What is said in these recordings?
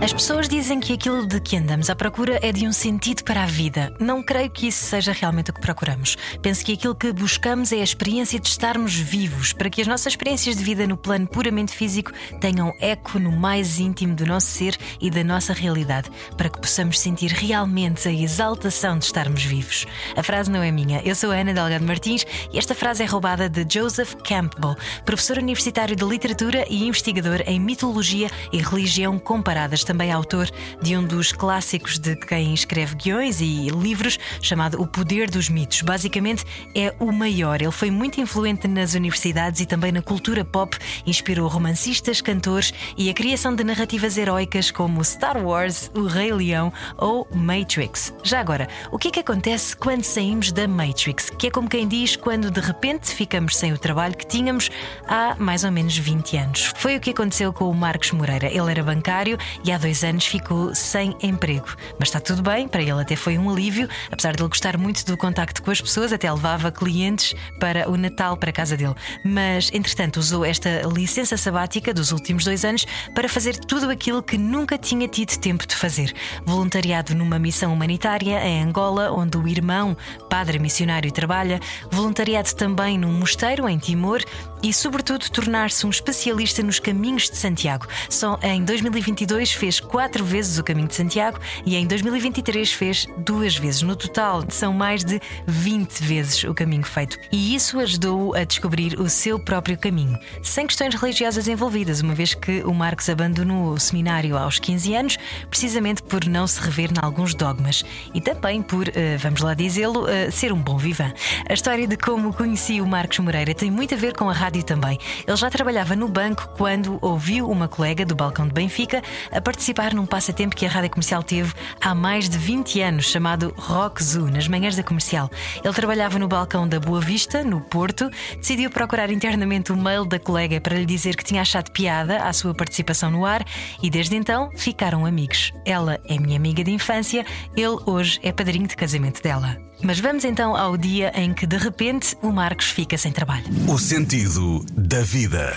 As pessoas dizem que aquilo de que andamos à procura é de um sentido para a vida. Não creio que isso seja realmente o que procuramos. Penso que aquilo que buscamos é a experiência de estarmos vivos, para que as nossas experiências de vida no plano puramente físico tenham eco no mais íntimo do nosso ser e da nossa realidade, para que possamos sentir realmente a exaltação de estarmos vivos. A frase não é minha, eu sou a Ana Delgado Martins e esta frase é roubada de Joseph Campbell, professor universitário de literatura e investigador em mitologia e religião comparadas também autor de um dos clássicos de quem escreve guiões e livros, chamado O Poder dos Mitos. Basicamente, é o maior. Ele foi muito influente nas universidades e também na cultura pop, inspirou romancistas, cantores e a criação de narrativas heróicas como Star Wars, O Rei Leão ou Matrix. Já agora, o que é que acontece quando saímos da Matrix? Que é como quem diz quando de repente ficamos sem o trabalho que tínhamos há mais ou menos 20 anos. Foi o que aconteceu com o Marcos Moreira. Ele era bancário e dois anos ficou sem emprego. Mas está tudo bem, para ele até foi um alívio, apesar de ele gostar muito do contacto com as pessoas, até levava clientes para o Natal para a casa dele. Mas, entretanto, usou esta licença sabática dos últimos dois anos para fazer tudo aquilo que nunca tinha tido tempo de fazer. Voluntariado numa missão humanitária em Angola, onde o irmão, padre missionário, trabalha, voluntariado também num mosteiro em Timor e, sobretudo, tornar-se um especialista nos caminhos de Santiago. Só em 2022 fez quatro vezes o caminho de Santiago e em 2023 fez duas vezes. No total, são mais de 20 vezes o caminho feito. E isso ajudou-o a descobrir o seu próprio caminho, sem questões religiosas envolvidas, uma vez que o Marcos abandonou o seminário aos 15 anos, precisamente por não se rever em alguns dogmas e também por, eh, vamos lá dizê-lo, eh, ser um bom vivan. A história de como conheci o Marcos Moreira tem muito a ver com a rádio também. Ele já trabalhava no banco quando ouviu uma colega do balcão de Benfica a participar num passatempo que a rádio comercial teve há mais de 20 anos, chamado Rock Zoo, nas manhãs da comercial. Ele trabalhava no balcão da Boa Vista, no Porto, decidiu procurar internamente o mail da colega para lhe dizer que tinha achado piada à sua participação no ar e desde então ficaram amigos. Ela é minha amiga de infância, ele hoje é padrinho de casamento dela. Mas vamos então ao dia em que de repente o Marcos fica sem trabalho. O sentido da vida.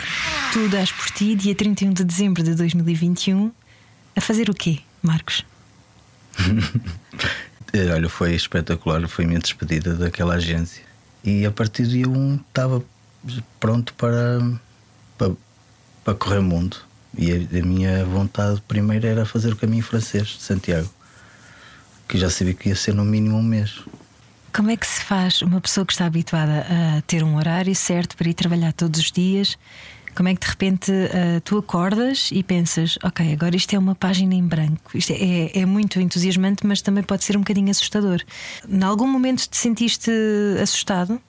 Tu dás por ti, dia 31 de dezembro de 2021, a fazer o quê, Marcos? Olha, foi espetacular, foi minha despedida daquela agência. E a partir do dia 1 estava pronto para, para, para correr o mundo. E a, a minha vontade primeiro era fazer o caminho francês de Santiago, que já sabia que ia ser no mínimo um mês. Como é que se faz uma pessoa que está habituada a ter um horário certo para ir trabalhar todos os dias? Como é que de repente uh, tu acordas e pensas, ok, agora isto é uma página em branco? Isto é, é muito entusiasmante, mas também pode ser um bocadinho assustador. Em algum momento te sentiste assustado?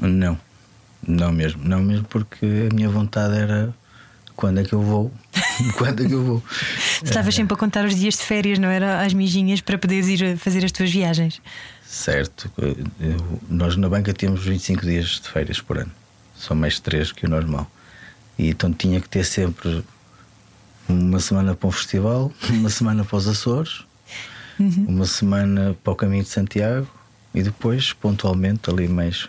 Não, não mesmo, não mesmo, porque a minha vontade era quando é que eu vou? quando é que eu vou? Estavas sempre a contar os dias de férias, não era? Às mijinhas para poderes ir fazer as tuas viagens. Certo, nós na banca temos 25 dias de férias por ano só mais três que o normal. E então tinha que ter sempre uma semana para um festival, uma semana para os Açores, uhum. uma semana para o Caminho de Santiago e depois, pontualmente, ali mais,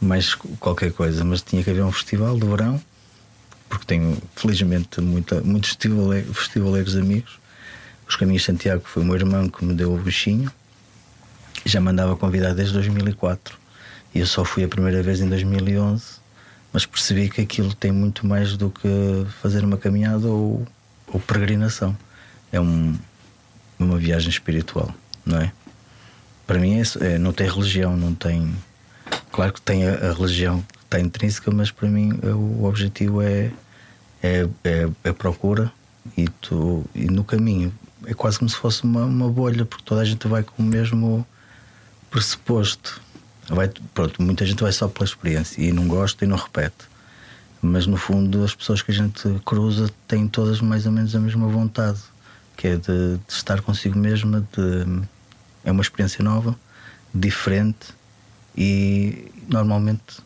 mais qualquer coisa. Mas tinha que haver um festival de verão, porque tenho, felizmente, muita, muitos festivaleiros, festivaleiros amigos. Os Caminhos de Santiago foi o meu irmão que me deu o bichinho, já me andava convidado desde 2004. E eu só fui a primeira vez em 2011 mas percebi que aquilo tem muito mais do que fazer uma caminhada ou, ou peregrinação. É um, uma viagem espiritual, não é? Para mim é, é, não tem religião, não tem. Claro que tem a, a religião que está intrínseca, mas para mim é, o objetivo é, é, é, é procura e, tu, e no caminho é quase como se fosse uma, uma bolha, porque toda a gente vai com o mesmo pressuposto Vai, pronto, muita gente vai só pela experiência e não gosta e não repete. Mas no fundo, as pessoas que a gente cruza têm todas mais ou menos a mesma vontade, que é de, de estar consigo mesma, de, é uma experiência nova, diferente e normalmente,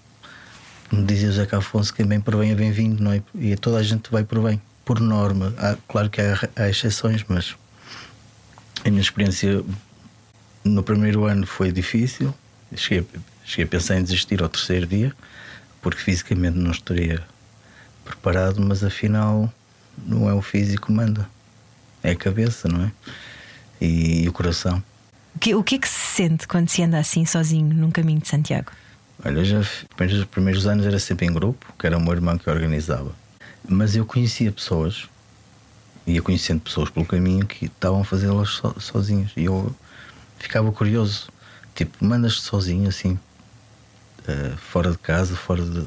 como dizia o Zeca Afonso, quem bem por bem é bem-vindo, é? E toda a gente vai por bem, por norma. Há, claro que há, há exceções, mas a minha experiência no primeiro ano foi difícil, cheguei, cheguei a pensar em desistir ao terceiro dia, porque fisicamente não estaria preparado, mas afinal não é o físico que manda, é a cabeça, não é? E, e o coração. O que, o que é que se sente quando se anda assim sozinho num caminho de Santiago? Olha, já, os primeiros anos era sempre em grupo, que era o meu irmão que organizava. Mas eu conhecia pessoas, ia conhecendo pessoas pelo caminho que estavam a fazê-las so, sozinhos. E eu ficava curioso. Tipo, mandas-te sozinho assim, uh, fora de casa, fora de.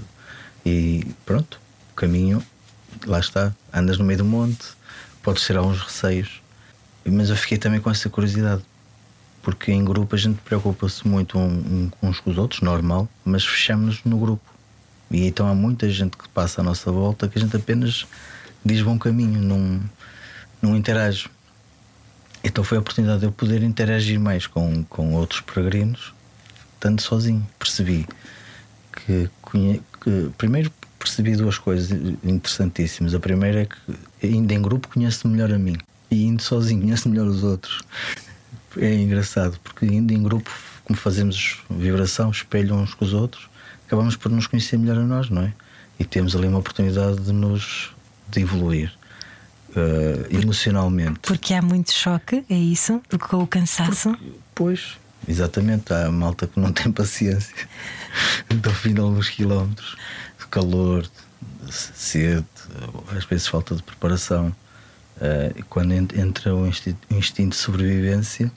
E pronto, o caminho, lá está. Andas no meio do monte, podes ter alguns receios. Mas eu fiquei também com essa curiosidade porque em grupo a gente preocupa-se muito uns com os outros, normal, mas fechamos-nos no grupo. E então há muita gente que passa à nossa volta que a gente apenas diz bom caminho, não, não interage. Então foi a oportunidade de eu poder interagir mais com, com outros peregrinos, tanto sozinho. Percebi que, que primeiro percebi duas coisas interessantíssimas. A primeira é que indo em grupo conheço melhor a mim e indo sozinho conheço melhor os outros é engraçado, porque indo em grupo, como fazemos vibração, espelho uns com os outros, acabamos por nos conhecer melhor a nós, não é? E temos ali uma oportunidade de nos de evoluir uh, emocionalmente. Porque há muito choque, é isso? Com o cansaço? Porque, pois, exatamente. Há malta que não tem paciência do fim de alguns quilómetros, de calor, de sede, às vezes falta de preparação. Uh, quando entra o instinto de sobrevivência,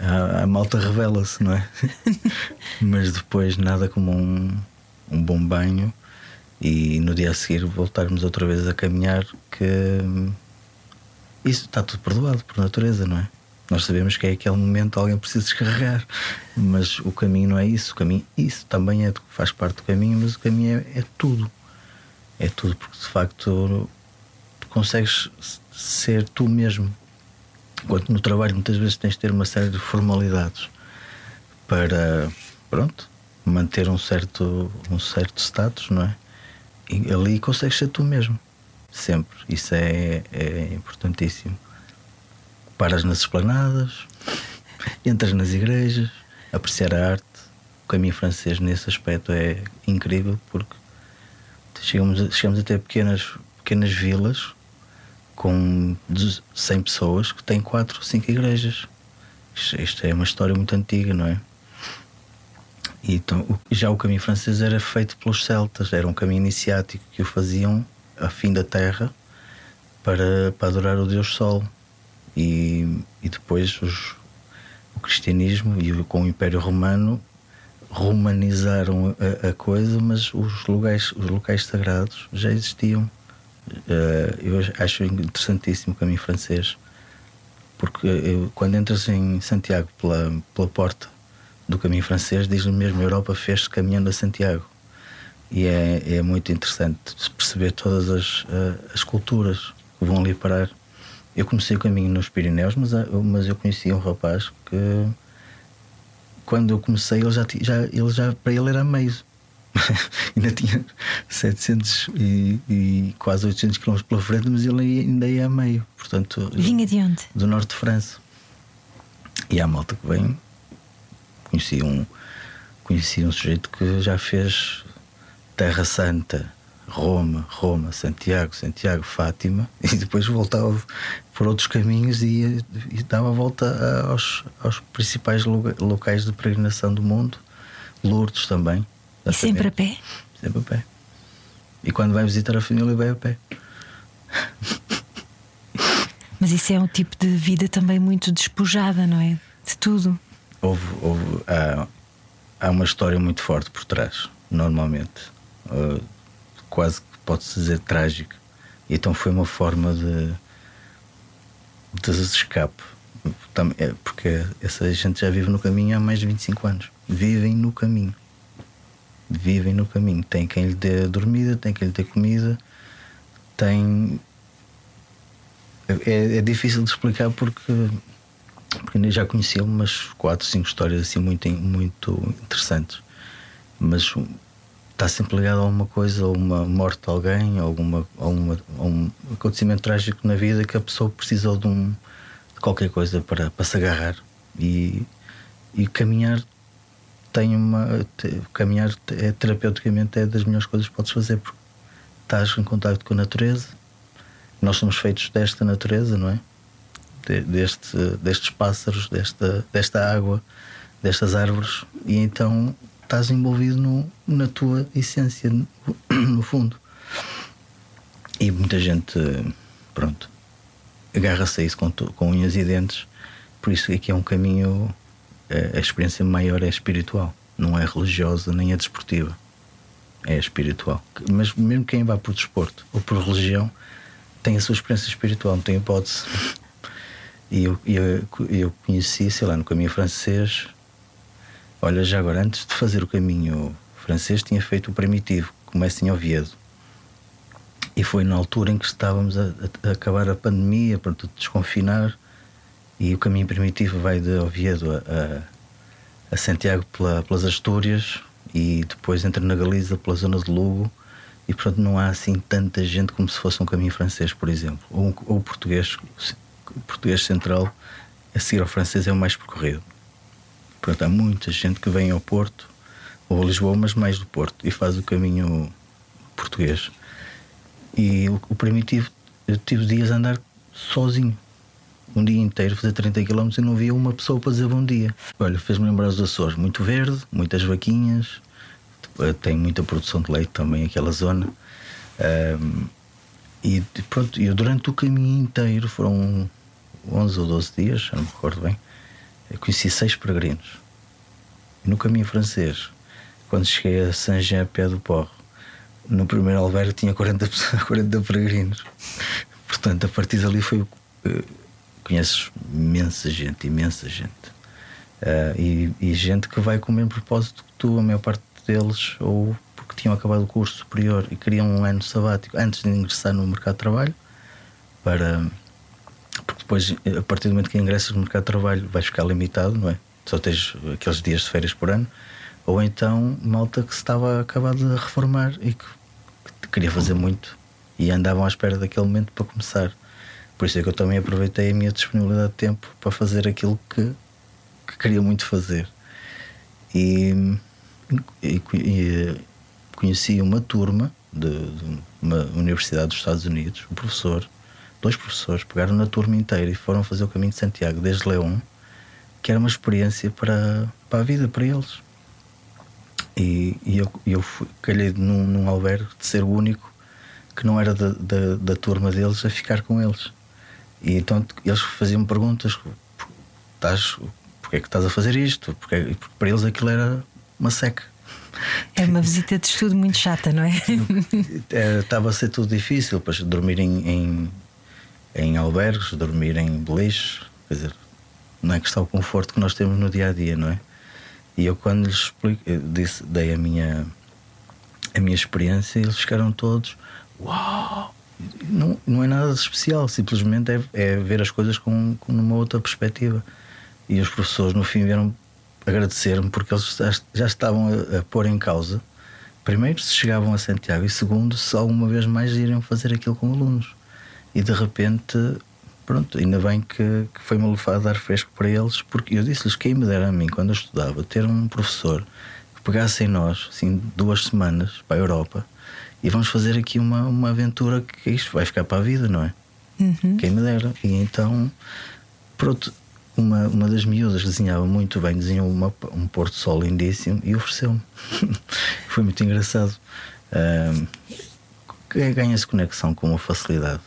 a, a malta revela-se, não é? Mas depois nada como um, um bom banho e no dia a seguir voltarmos outra vez a caminhar que isso está tudo perdoado por natureza, não é? Nós sabemos que é aquele momento alguém precisa descarregar, mas o caminho não é isso. O caminho, isso também é, faz parte do caminho, mas o caminho é, é tudo. É tudo, porque de facto consegues ser tu mesmo. Enquanto no trabalho muitas vezes tens de ter uma série de formalidades para, pronto, manter um certo, um certo status, não é? Ali consegues ser tu mesmo, sempre. Isso é, é importantíssimo. Paras nas esplanadas, entras nas igrejas, apreciar a arte. O caminho francês nesse aspecto é incrível porque chegamos, chegamos a ter pequenas, pequenas vilas com 100 pessoas que têm 4 ou 5 igrejas. Isto é uma história muito antiga, não é? Então, já o caminho francês era feito pelos celtas, era um caminho iniciático que o faziam a fim da terra para, para adorar o Deus Sol. E, e depois os, o cristianismo e com o Império Romano romanizaram a, a, coisa, mas os locais, os locais sagrados já existiam. Uh, eu acho interessantíssimo o caminho francês, porque eu, quando entras em Santiago pela, pela porta do caminho francês, diz-me mesmo: a Europa fez-se caminhando a Santiago. E é, é muito interessante perceber todas as, uh, as culturas que vão ali parar. Eu comecei o caminho nos Pirineus, mas, mas eu conheci um rapaz que, quando eu comecei, ele já, já, ele já para ele era meio ainda tinha 700 e, e, quase 800 km pela frente, mas ele ainda ia a meio. Portanto, Vinha de onde? Do norte de França. E há malta que vem. Conheci um, conheci um sujeito que já fez Terra Santa, Roma, Roma, Santiago, Santiago, Fátima, e depois voltava por outros caminhos e, e dava a volta aos, aos principais locais de peregrinação do mundo. Lourdes também. E sempre a pé? Sempre a pé. E quando vai visitar a família, vai a pé. Mas isso é um tipo de vida também muito despojada, não é? De tudo. Houve, houve há, há uma história muito forte por trás, normalmente. Uh, quase que pode-se dizer trágica. Então foi uma forma de, de escape. É, porque essa gente já vive no caminho há mais de 25 anos. Vivem no caminho vivem no caminho. Tem quem lhe dê dormida, tem quem lhe dê comida, tem. É, é difícil de explicar porque, porque já conheci umas 4, 5 histórias assim muito, muito interessantes. Mas está sempre ligado a alguma coisa, a uma morte de alguém, a, alguma, a, uma, a um acontecimento trágico na vida que a pessoa precisou de, um, de qualquer coisa para, para se agarrar. E, e caminhar tem uma. Caminhar é, terapeuticamente é das melhores coisas que podes fazer, porque estás em contato com a natureza. Nós somos feitos desta natureza, não é? Deste, destes pássaros, desta, desta água, destas árvores, e então estás envolvido no, na tua essência, no, fundo. E muita gente, pronto, agarra-se a isso com, com unhas e dentes, por isso aqui é um caminho, a, a experiência maior é espiritual, não é religiosa nem é desportiva, é espiritual. Mas mesmo quem vai por desporto ou por religião tem a sua experiência espiritual, não tem hipótese. E eu, eu, eu conheci, sei lá, no caminho francês. Olha, já agora, antes de fazer o caminho francês, tinha feito o primitivo, começa em Oviedo. E foi na altura em que estávamos a, a, acabar a pandemia, para tudo desconfinar. E o caminho primitivo vai de Oviedo a, a, Santiago pela, pelas Astúrias e depois entra na Galiza pela zona de Lugo. E portanto não há assim tanta gente como se fosse um caminho francês, por exemplo, ou, ou português português central, a seguir ao francês, é o mais percorrido. Portanto, há muita gente que vem ao Porto, ou a Lisboa, mas mais do Porto, e faz o caminho português. E o, o primitivo, eu tive dias a andar sozinho, um dia inteiro, fazer 30 km e não via uma pessoa para dizer bom dia. Olha, fez-me lembrar os Açores, muito verde, muitas vaquinhas, tem muita produção de leite também aquela zona. Um, e pronto, eu durante o caminho inteiro foram 11 ou 12 dias, não me recordo bem, conheci seis peregrinos. No caminho francês, quando cheguei a Saint-Jean, pé do Porro, no primeiro albergue tinha 40, 40 peregrinos. Portanto, a partir dali foi. Uh, conheces imensa gente, imensa gente. Uh, e, e, gente que vai com o mesmo propósito que tu, a maior parte deles, ou porque tinham acabado o curso superior e queriam um ano sabático antes de ingressar no mercado de trabalho, para porque depois, a partir do momento que ingressas no mercado de trabalho, vais ficar limitado, não é? Só tens aqueles dias de férias por ano. Ou então, malta que se estava a acabar de reformar e que, que queria fazer muito e andavam à espera daquele momento para começar. Por isso é que eu também aproveitei a minha disponibilidade de tempo para fazer aquilo que, que queria muito fazer. E, e, e conheci uma turma de, de, uma universidade dos Estados Unidos, o professor dois professores pegaram na turma inteira e foram fazer o caminho de Santiago desde Leão, que era uma experiência para, para a vida, para eles. E, e eu, eu fui, calhei num, num albergue de ser o único que não era da, da, da turma deles a ficar com eles. E então eles faziam perguntas: estás, porque é que estás a fazer isto? Porque, porque para eles aquilo era uma seca. É uma visita de estudo muito chata, não é? Estava a ser tudo difícil, para dormir em, em, em albergues, dormir em beliches, quer dizer, não é que está o conforto que nós temos no dia a dia, não é? E eu quando lhes explico, disse, dei a minha a minha experiência, eles ficaram todos, uau! Não, não é nada de especial, simplesmente é, é ver as coisas com, com uma outra perspectiva. E os professores no fim vieram agradecer-me porque eles já, já estavam a, a, pôr em causa, primeiro, se chegavam a Santiago e segundo, se alguma vez mais iriam fazer aquilo com alunos e de repente, pronto, ainda bem que, que foi uma lufada de ar fresco para eles, porque eu disse-lhes quem me dera a mim, quando eu estudava, ter um professor que pegasse em nós, assim, duas semanas para a Europa e vamos fazer aqui uma, uma aventura que isto vai ficar para a vida, não é? Uhum. Quem me dera. E então, pronto, uma, uma das miúdas desenhava muito bem, desenhou uma, um pôr sol lindíssimo e ofereceu-me. Foi muito engraçado. Uh, Ganha-se conexão com uma facilidade.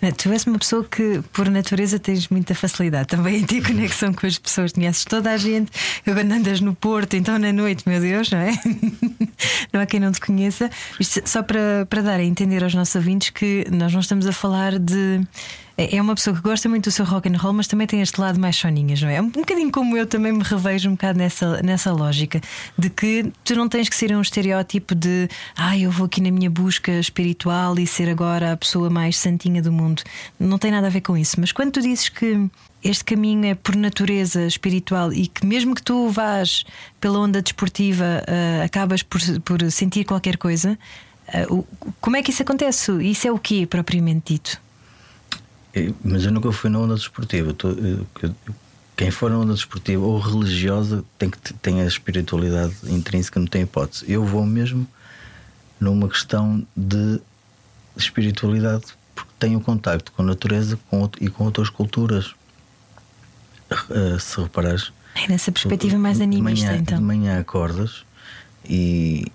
Tu és uma pessoa que, por natureza, tens muita facilidade também em ter conexão com as pessoas. Conheces toda a gente. Eu, andas no Porto, então na noite, meu Deus, não é? Não há quem não te conheça. Isto só para, para dar a entender aos nossos ouvintes que nós não estamos a falar de é, é uma pessoa que gosta muito do seu rock and roll, mas também tem este lado mais soninhas, não é? Um, bocadinho como eu também me revejo um bocado nessa, nessa lógica de que tu não tens que ser um estereótipo de ah, eu vou aqui na minha busca espiritual e ser agora a pessoa mais santinha do mundo. Não tem nada a ver com isso. Mas quando tu dizes que este caminho é por natureza espiritual e que mesmo que tu vás pela onda desportiva uh, acabas por, por sentir qualquer coisa, uh, como é que isso acontece? Isso é o quê propriamente dito? Mas eu nunca fui na onda desportiva. Quem for na onda desportiva ou religiosa tem que tem a espiritualidade intrínseca, não tem hipótese. Eu vou mesmo numa questão de espiritualidade porque tenho contacto com a natureza com, e com outras culturas. Uh, se reparares, é nessa perspectiva mais animista, de manhã, então. De manhã acordas e,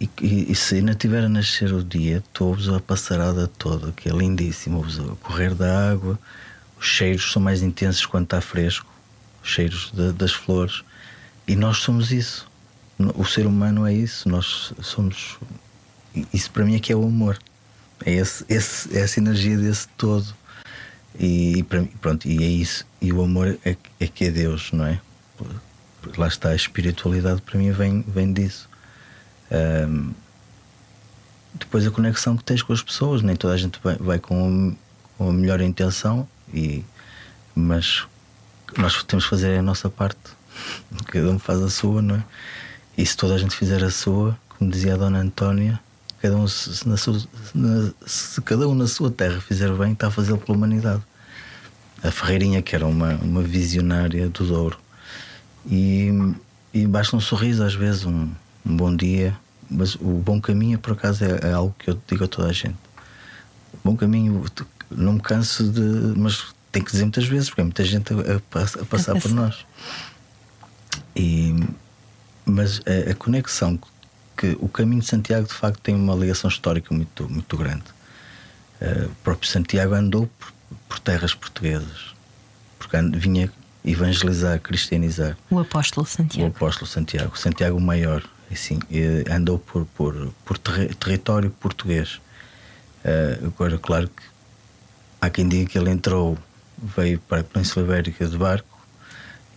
e, e, se ainda estiver a nascer o dia, tu ouves a passarada toda, que é lindíssimo, a correr da água, os cheiros são mais intensos quando está fresco, os cheiros de, das flores, e nós somos isso. O ser humano é isso, nós somos. Isso para mim é que é o amor. É esse, esse, essa energia desse todo. E, e, pronto, e é isso. E o amor é, é que é Deus, não é? Lá está, a espiritualidade para mim vem, vem disso. Um, depois a conexão que tens com as pessoas, nem toda a gente vai, vai com, com, a melhor intenção, e, mas nós temos que fazer a nossa parte, cada um faz a sua, não é? E se toda a gente fizer a sua, como dizia a Dona Antónia, cada um, se, na sua, na, se cada um na sua terra fizer bem, está a fazê-lo pela humanidade. A Ferreirinha, que era uma, uma visionária do Douro, e, e basta um sorriso, às vezes, um, um bom dia, mas o bom caminho, por acaso, é, é, algo que eu digo a toda a gente. O bom caminho, não me canso de. Mas tem que dizer muitas vezes, porque é muita gente a, a, a passar por nós. E, mas a, a, conexão que o caminho de Santiago de facto tem uma ligação histórica muito, muito grande. Uh, o próprio Santiago andou por, por terras portuguesas, porque vinha evangelizar, cristianizar. O apóstolo Santiago. O apóstolo Santiago, Santiago Maior, assim, andou por, por, por ter, território português. Uh, agora, claro que há quem diga que ele entrou, veio para a Península Ibérica de barco,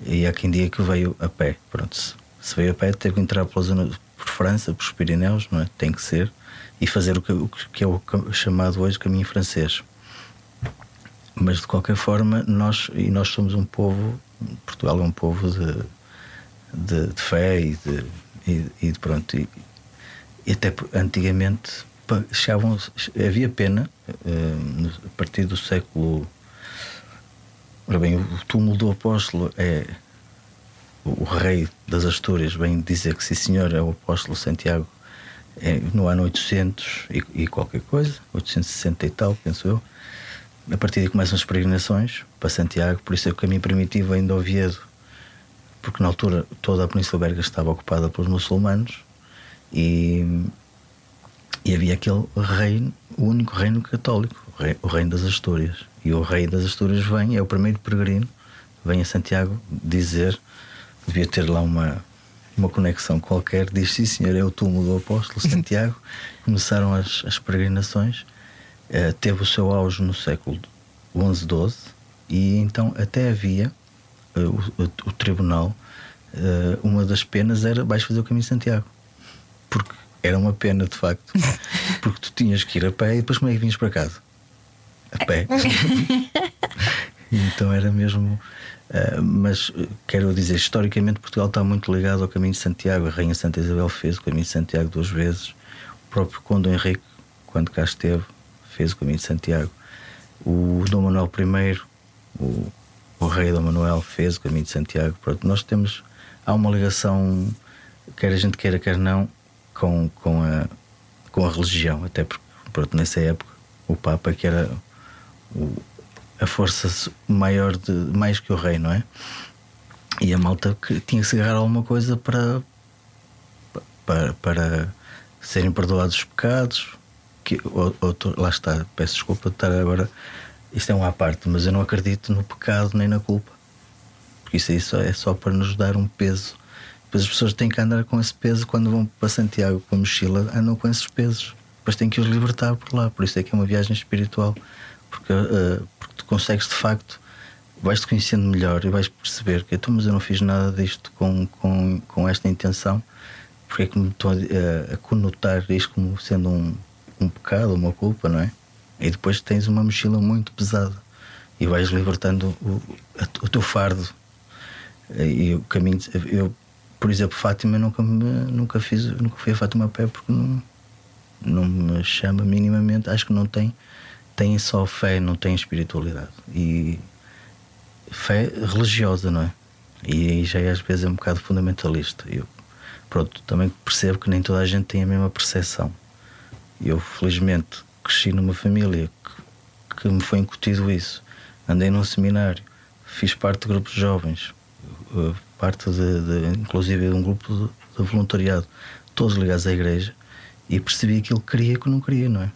e há quem diga que veio a pé. Pronto, se veio a pé, teve que entrar pela zona, por França, por Pirineus, não é? Tem que ser. E fazer o que, o que é o chamado hoje caminho francês. Mas de qualquer forma, nós, e nós somos um povo, Portugal é um povo de, de, de fé e de, e, e pronto. E, e até antigamente chegavam, havia pena, uh, a partir do século. Ora bem, o túmulo do apóstolo é o rei das Astúrias vem dizer que sim senhor é o apóstolo Santiago é, no ano 800 e, e, qualquer coisa 860 e tal penso eu a partir daí começam as peregrinações para Santiago por isso é o caminho primitivo ainda Oviedo porque na altura toda a Península Ibérica estava ocupada pelos muçulmanos e, e havia aquele reino o único reino católico o, rei, o reino das Astúrias e o rei das Astúrias vem é o primeiro peregrino vem a Santiago dizer devia ter lá uma, uma conexão qualquer. Diz: Sim, senhor, é o túmulo do Apóstolo Santiago. Começaram as, as peregrinações, uh, teve o seu auge no século XI, XII, e então até havia o, o, o, tribunal. Uh, uma das penas era vais fazer o caminho de Santiago, porque era uma pena de facto, porque tu tinhas que ir a pé e depois como é que vinhas para casa? A pé. então era mesmo Uh, mas quero dizer, historicamente Portugal está muito ligado ao caminho de Santiago. A Rainha Santa Isabel fez o caminho de Santiago duas vezes. O próprio Conde Henrique, quando cá esteve, fez o caminho de Santiago. O Dom Manuel I, o, o rei Dom Manuel, fez o caminho de Santiago. Pronto, nós temos. Há uma ligação, quer a gente queira, quer não, com, com, a, com a religião. Até porque, pronto, nessa época, o Papa, que era o, a força maior de mais que o rei, não é? E a malta que tinha que se agarrar a alguma coisa para, para, para serem perdoados os pecados. Que, ou, ou, lá está, peço desculpa de estar agora. Isto é uma à parte, mas eu não acredito no pecado nem na culpa. Porque isso aí só, é só para nos dar um peso. Depois as pessoas têm que andar com esse peso quando vão para Santiago com a mochila, andam com esses pesos. Depois têm que os libertar por lá. Por isso é que é uma viagem espiritual. Porque, uh, tu consegues de facto, vais-te conhecendo melhor e vais perceber que então, mas eu não fiz nada disto com, com, com esta intenção, porque é que me estou a, a conotar isto como sendo um, um pecado, uma culpa, não é? E depois tens uma mochila muito pesada e vais libertando o, o teu fardo. E o caminho. Eu, por exemplo, Fátima nunca, me, nunca fiz, nunca fui a Fátima a pé porque não, não me chama minimamente. Acho que não tem têm só fé, não têm espiritualidade. E, fé religiosa, não é? E aí já é, às vezes é um bocado fundamentalista. Eu, pronto, também percebo que nem toda a gente tem a mesma percepção. Eu, felizmente, cresci numa família que, que me foi incutido isso. Andei num seminário, fiz parte de grupos de jovens, eh, parte de, de inclusive de um grupo de, de voluntariado, todos ligados à igreja, e percebi aquilo que queria e que não queria, não é?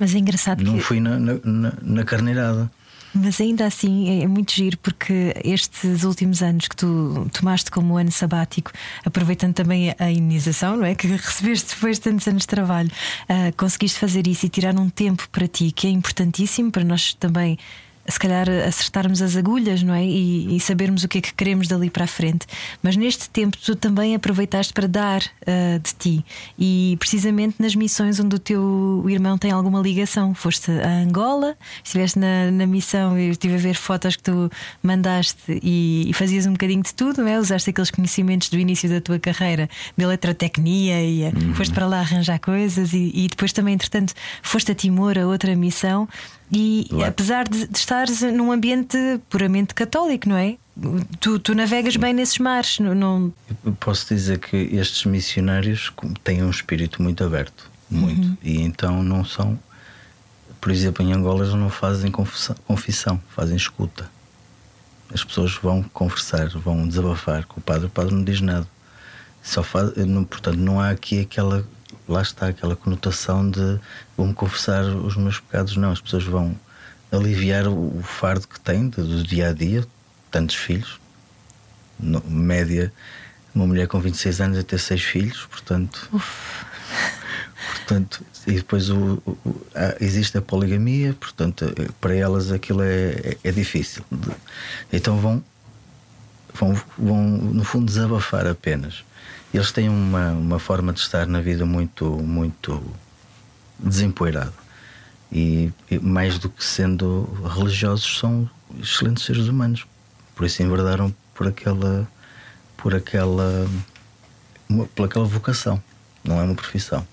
Mas é engraçado Não que. fui na, na, na- na carneirada. Mas ainda assim é muito giro porque estes últimos anos que tu tomaste como ano sabático, aproveitando também a- imunização, não é? Que recebeste depois de tantos anos de trabalho, ah, conseguiste fazer isso e tirar um tempo para ti que é importantíssimo para nós também. Se calhar acertarmos as agulhas, não é? E, e sabermos o que é que queremos dali para a frente. Mas neste tempo tu também aproveitaste para dar ah, de ti. E precisamente nas missões onde o teu irmão tem alguma ligação. Foste a Angola, estiveste na, na missão, eu estive a ver fotos que tu mandaste e, e fazias um bocadinho de tudo, não é? Usaste aqueles conhecimentos do início da tua carreira de eletrotecnia e eh, foste para lá arranjar coisas e, e depois também, entretanto, foste a Timor, a outra missão. E Lá. apesar de, de estares num ambiente puramente católico, não é? Tu, tu navegas bem nesses mares, não, Posso dizer que estes missionários têm um espírito muito aberto, muito. E então não são, por exemplo, em Angola eles não fazem confissão, confissão, fazem escuta. As pessoas vão conversar, vão desabafar com o padre, o padre não diz nada. Só faz, não, portanto, não há aqui aquela, lá está, aquela conotação de vou-me confessar os meus pecados, não. As pessoas vão aliviar o, o fardo que têm do, dia a dia, tantos filhos, no- média, uma mulher com 26 anos a ter seis filhos, portanto. Portanto, e depois o, o- há- existe a poligamia, portanto, eh, para elas aquilo é, é, é difícil. Então vão, vão, vão, no fundo, desabafar apenas. Eles têm uma, uma forma de estar na vida muito, muito desempoeirada. E, e mais do que sendo religiosos, são excelentes seres humanos. Por isso enverdaram por aquela, por aquela, por aquela vocação. Não é uma profissão.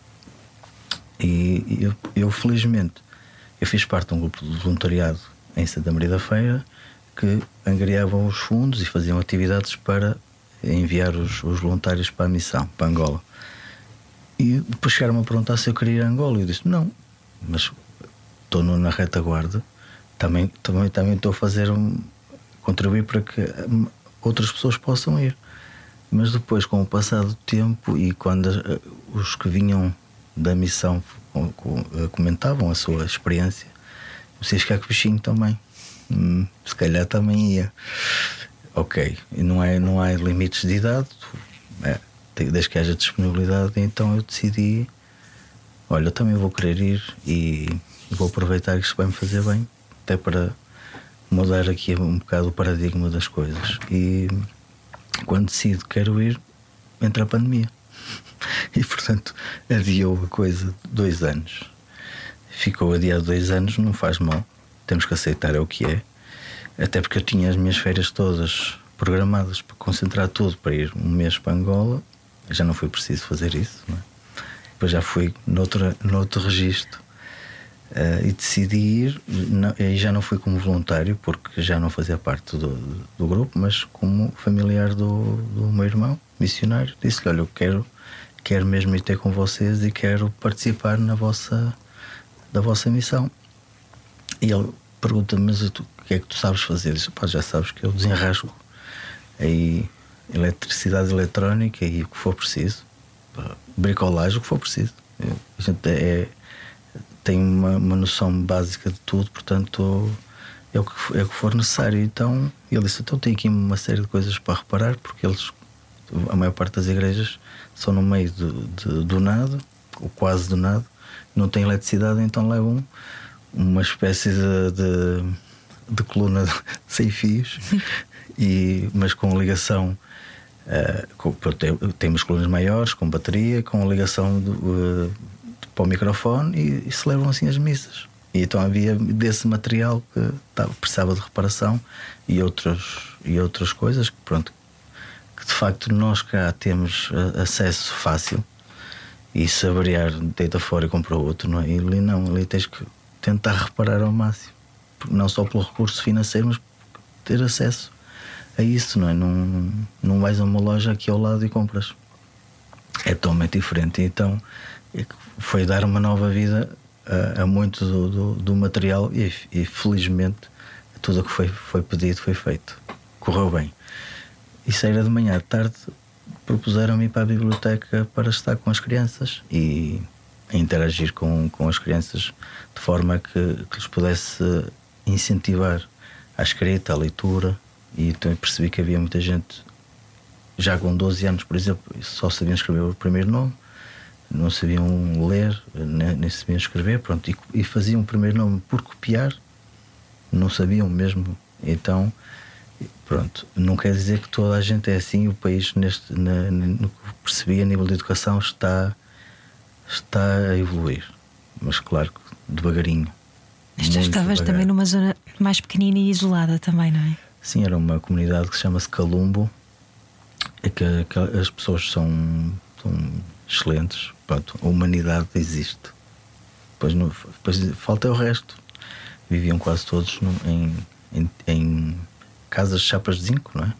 E eu, eu, felizmente, eu fiz parte de um grupo de voluntariado em Santa Maria da Feira que angariavam os fundos e faziam atividades para enviar os, os voluntários para a missão, para Angola. E depois chegaram-me a perguntar se eu queria ir a Angola. E eu disse: não, mas estou na retaguarda, também, também, também estou a fazer um. contribuir para que hum, outras pessoas possam ir. Mas depois, com o passar do tempo e quando eh, os que vinham da missão eh, comentavam a sua experiência, comecei a ficar com o bichinho também. Hum, se calhar também ia. Ok, e não, é, não há limites de idade, é, desde que haja disponibilidade, então eu decidi: olha, eu também vou querer ir e vou aproveitar que isto vai me fazer bem, até para mudar aqui um bocado o paradigma das coisas. E quando decido que quero ir, entra a pandemia. E portanto adiou a coisa dois anos. Ficou adiado dois anos, não faz mal. Temos que aceitar é o que é. Até porque eu tinha as minhas férias todas programadas para concentrar tudo para ir um mês para Angola. Já não foi preciso fazer isso. É? Depois já fui noutra, noutro registro eh, e decidi ir. Não, e já não fui como voluntário, porque já não fazia parte do, do grupo, mas como familiar do, do meu irmão, missionário. Disse-lhe: Olha, eu quero, quero mesmo ir ter com vocês e quero participar na vossa, da vossa missão. E ele pergunta-me: Mas o que é que tu sabes fazer? Disse: Pá, já sabes que eu desenrasco aí eletricidade eletrónica e o que for preciso, bricolagem, o que for preciso. Eu- a gente é, tem uma, uma noção básica de tudo, portanto é o, que, for- é o que for necessário. Então ele disse: Então tem aqui uma série de coisas para reparar, porque eles, a maior parte das igrejas, são no meio do, de- do nada, ou quase do nada, não tem eletricidade, então levam uma espécie de, de, de coluna sem fios, e, mas com ligação. eh, com, temos colunas maiores, com bateria, com ligação do, eh, para o microfone e, e se levam assim as missas. E então havia desse material que tava, precisava de reparação e, outros, e outras coisas que, pronto, que de facto nós cá temos eh, acesso fácil e se avariar deita fora e compra outro, não é? E ali não, ali tens que tentar reparar ao máximo, não só pelo recurso financeiro, mas ter acesso a isso, não é? Não, não vais a uma loja aqui ao lado e compras. É totalmente diferente. Então é foi dar uma nova vida a, a muito do, do, do material e, e, felizmente tudo o que foi, foi pedido foi feito. Correu bem. E saíra de manhã, de tarde, propuseram-me ir para a biblioteca para estar com as crianças e interagir com, com as crianças de forma que, que lhes pudesse incentivar a escrita, a leitura. E então percebi que havia muita gente, já com 12 anos, por exemplo, só sabiam escrever o primeiro nome, não sabiam ler, nem, sabiam escrever, pronto, e, e faziam o primeiro nome por copiar, não sabiam mesmo. Então, pronto, não quer dizer que toda a gente é assim. O país, neste, na, no que percebi a nível de educação, está, está a evoluir, mas claro, devagarinho. Já estavas também numa zona mais pequenina e isolada também, não é? Sim, era uma comunidade que se chama-se Calumbo, é que, que, as pessoas são, são excelentes, pronto, a humanidade existe. Depois, no, depois falta o resto. Viviam quase todos no, em, em, em, casas de chapas de zinco, não é?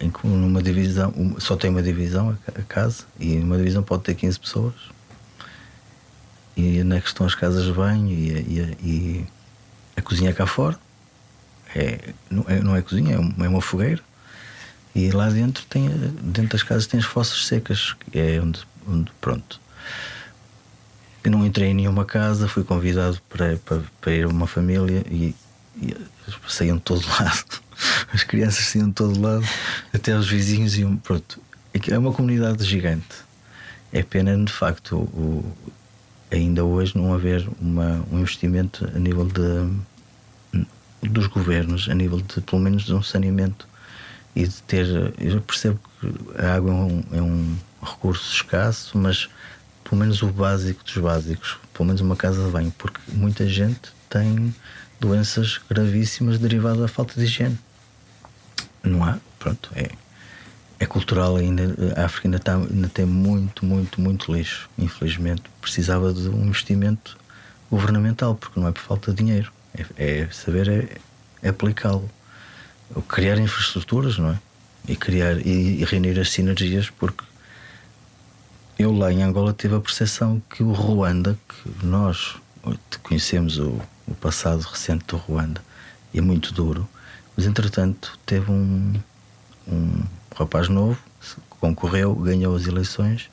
Em, numa divisão, só tem uma divisão a casa e uma divisão pode ter 15 pessoas e onde é que estão as casas de banho e, e, e a cozinha cá fora. É, não, é, não é cozinha, é uma, é uma fogueira. E lá dentro, tem, dentro das casas, tem as fossas secas, que é onde, onde pronto. Eu não entrei em nenhuma casa, fui convidado para, para, para ir a uma família e, e saíam de todo lado. As crianças saíam de todo lado, até os vizinhos iam. Pronto. É uma comunidade gigante. É pena, de facto, o, ainda hoje não haver uma, um investimento a nível de, dos governos, a nível de pelo menos de um saneamento e de ter. Eu percebo que a água é um, é um recurso escasso, mas pelo menos o básico dos básicos, pelo menos uma casa de banho, porque muita gente tem doenças gravíssimas derivadas da falta de higiene. Não há, pronto, é é cultural ainda. A África ainda, está, ainda tem muito, muito, muito lixo. Infelizmente, precisava de um investimento governamental, porque não é por falta de dinheiro, é, é saber é, é aplicá-lo. Criar infraestruturas, não é? E criar e, e reunir as sinergias, porque eu lá em Angola tive a percepção que o Ruanda, que nós conhecemos o, o passado recente do Ruanda, é muito duro, mas entretanto teve um, um rapaz novo, concorreu, ganhou as eleições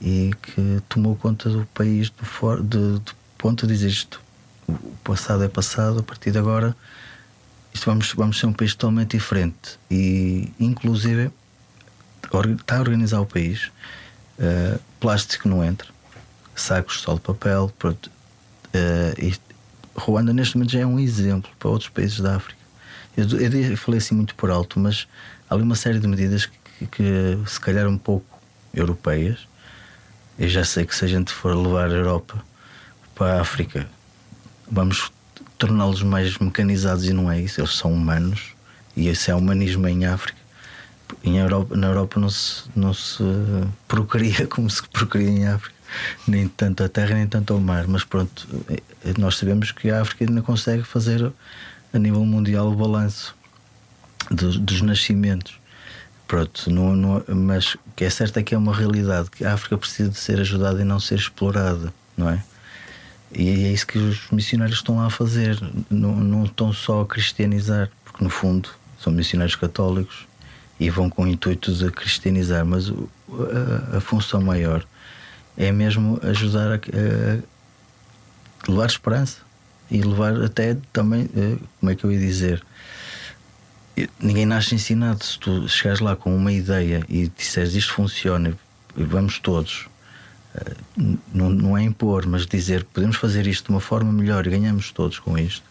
e que tomou conta do país do, for, de, de ponto de dizer isto. O passado é passado, a partir de agora isto vamos, vamos ser um país totalmente diferente e inclusive está a organizar o país. Uh, plástico não entra, sacos só de papel. Pronto. Uh, Ruanda neste momento já é um exemplo para outros países da África. Eu, eu falei assim muito por alto, mas há ali uma série de medidas que, que, se calhar um pouco europeias. Eu já sei que se a gente for levar a Europa para a África, vamos torná-los mais mecanizados e não é isso. Eles são humanos e esse é o humanismo em África. Em Europa, na Europa não se, não se procria como se procria em África. Nem tanto a terra, nem tanto o mar. Mas pronto, nós sabemos que a África ainda consegue fazer a nível mundial o balanço dos, dos nascimentos. Pronto, não, não, mas o que é certo é que é uma realidade que a África precisa de ser ajudada e não ser explorada, não é? E é isso que os missionários estão lá a fazer. Não, não estão só a cristianizar, porque no fundo são missionários católicos e vão com o intuito de cristianizar, mas a, a função maior é mesmo ajudar a, a, levar esperança e levar até também, eh, como é que eu ia dizer? Ninguém nasce ensinado. Se tu chegares lá com uma ideia e disseres isto funciona e vamos todos, eh, não, não é impor, mas dizer podemos fazer isto de uma forma melhor e ganhamos todos com isto,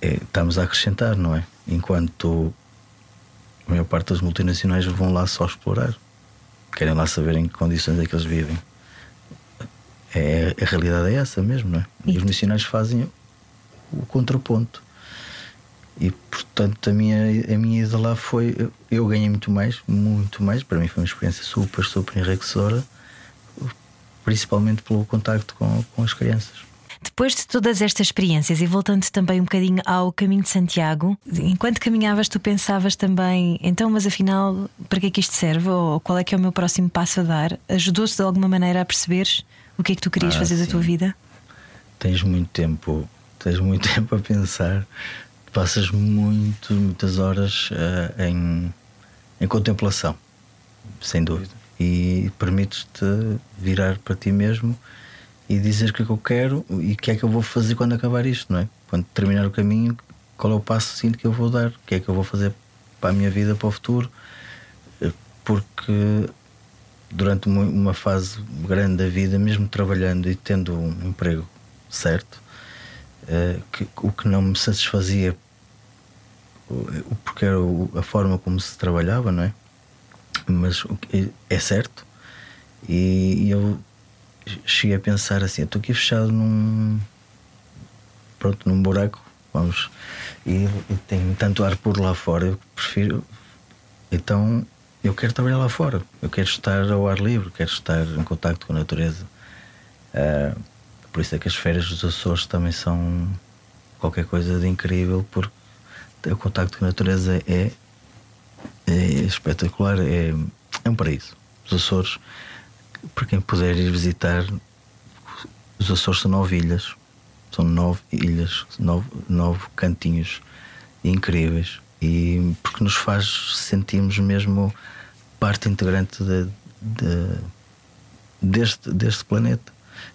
é, estamos a acrescentar, não é? Enquanto a maior parte das multinacionais vão lá só explorar, querem lá saber em que condições é que eles vivem. É, a realidade é essa mesmo, não é? E os missionários fazem o contraponto. E portanto a minha, a minha ida lá foi. Eu ganhei muito mais, muito mais. Para mim foi uma experiência super, super enriquecedora, principalmente pelo contacto com, com as crianças. Depois de todas estas experiências e voltando também um bocadinho ao caminho de Santiago, enquanto caminhavas, tu pensavas também, então, mas afinal, para que é que isto serve? Ou qual é que é o meu próximo passo a dar? Ajudou-se de alguma maneira a perceberes o que é que tu querias Ah, fazer da sim. tua vida? Tens muito tempo, tens muito tempo a pensar, passas muito, muitas horas eh, em, em contemplação, sem dúvida. E permites-te virar para ti mesmo e dizer o que é que eu quero e o que é que eu vou fazer quando acabar isto, não é? Quando terminar o caminho, qual é o passo seguinte que eu vou dar? O que é que eu vou fazer para a minha vida, para o futuro? Eh, Porque durante uma fase grande da vida, mesmo trabalhando e tendo um emprego certo, eh, que- o que não me satisfazia, porque era a forma como se trabalhava, não é? Mas que- é certo, e, eu cheguei a pensar assim: estou aqui fechado num. Pronto, num buraco, vamos, e, e tanto ar por lá fora, eu prefiro. Então eu quero trabalhar lá fora, eu quero estar ao ar livre, quero estar em contacto com a natureza. Ah, por isso é que as férias dos Açores também são qualquer coisa de incrível, porque o contacto com a natureza é, é espetacular, é, é um paraíso. Os Açores, para quem puder ir visitar, os Açores são nove ilhas, são nove ilhas, nove, nove cantinhos incríveis e porque nos faz sentirmos mesmo parte integrante de, de- deste, deste planeta.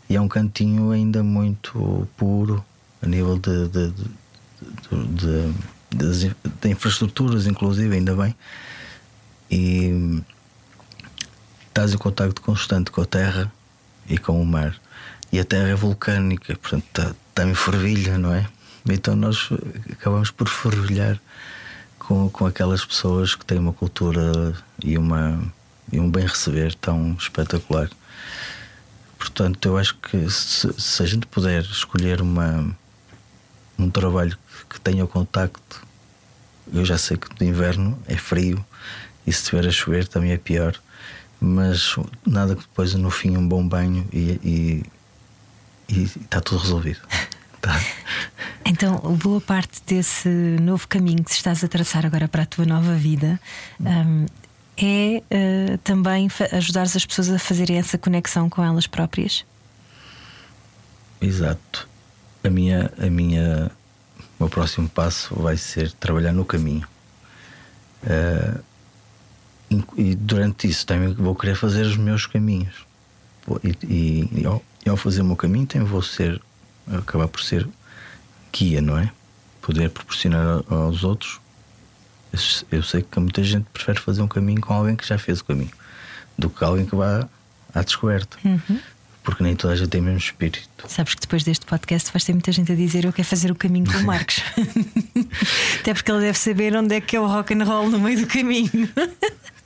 E é um cantinho ainda muito puro a nível de, de, de, de- de infraestruturas, inclusive, ainda bem. E estás em contacto constante com a terra e com o mar. E a terra é vulcânica, portanto está, está em fervilha, não é? Então nós acabamos por fervilhar com, com aquelas pessoas que têm uma cultura e, uma, e um bem receber tão espetacular. Portanto, eu acho que se, se a gente puder escolher uma, um trabalho que tenha o contacto, eu já sei que no inverno é frio e se estiver a chover também é pior, mas nada que depois no fim um bom banho e, está tudo resolvido. Tá. Então, boa parte desse novo caminho que estás a traçar agora para a tua nova vida hum, é eh, também ajudares as pessoas a fazerem essa conexão com elas próprias. Exato. A minha, a minha, o meu próximo passo vai ser trabalhar no caminho. In- e durante isso também vou querer fazer os meus caminhos. E, e- ao, ao fazer o meu caminho, também vou ser, acabar por ser guia, não é? Poder proporcionar aos outros. Eu- sei que muita gente prefere fazer um caminho com alguém que já fez o caminho do que alguém que vá à descoberta. Porque nem toda a gente tem o mesmo espírito. Sabes que depois deste podcast vais ter muita gente a dizer eu quero fazer o caminho com o Marcos. Até porque ele deve saber onde é que é o rock and roll no meio do caminho.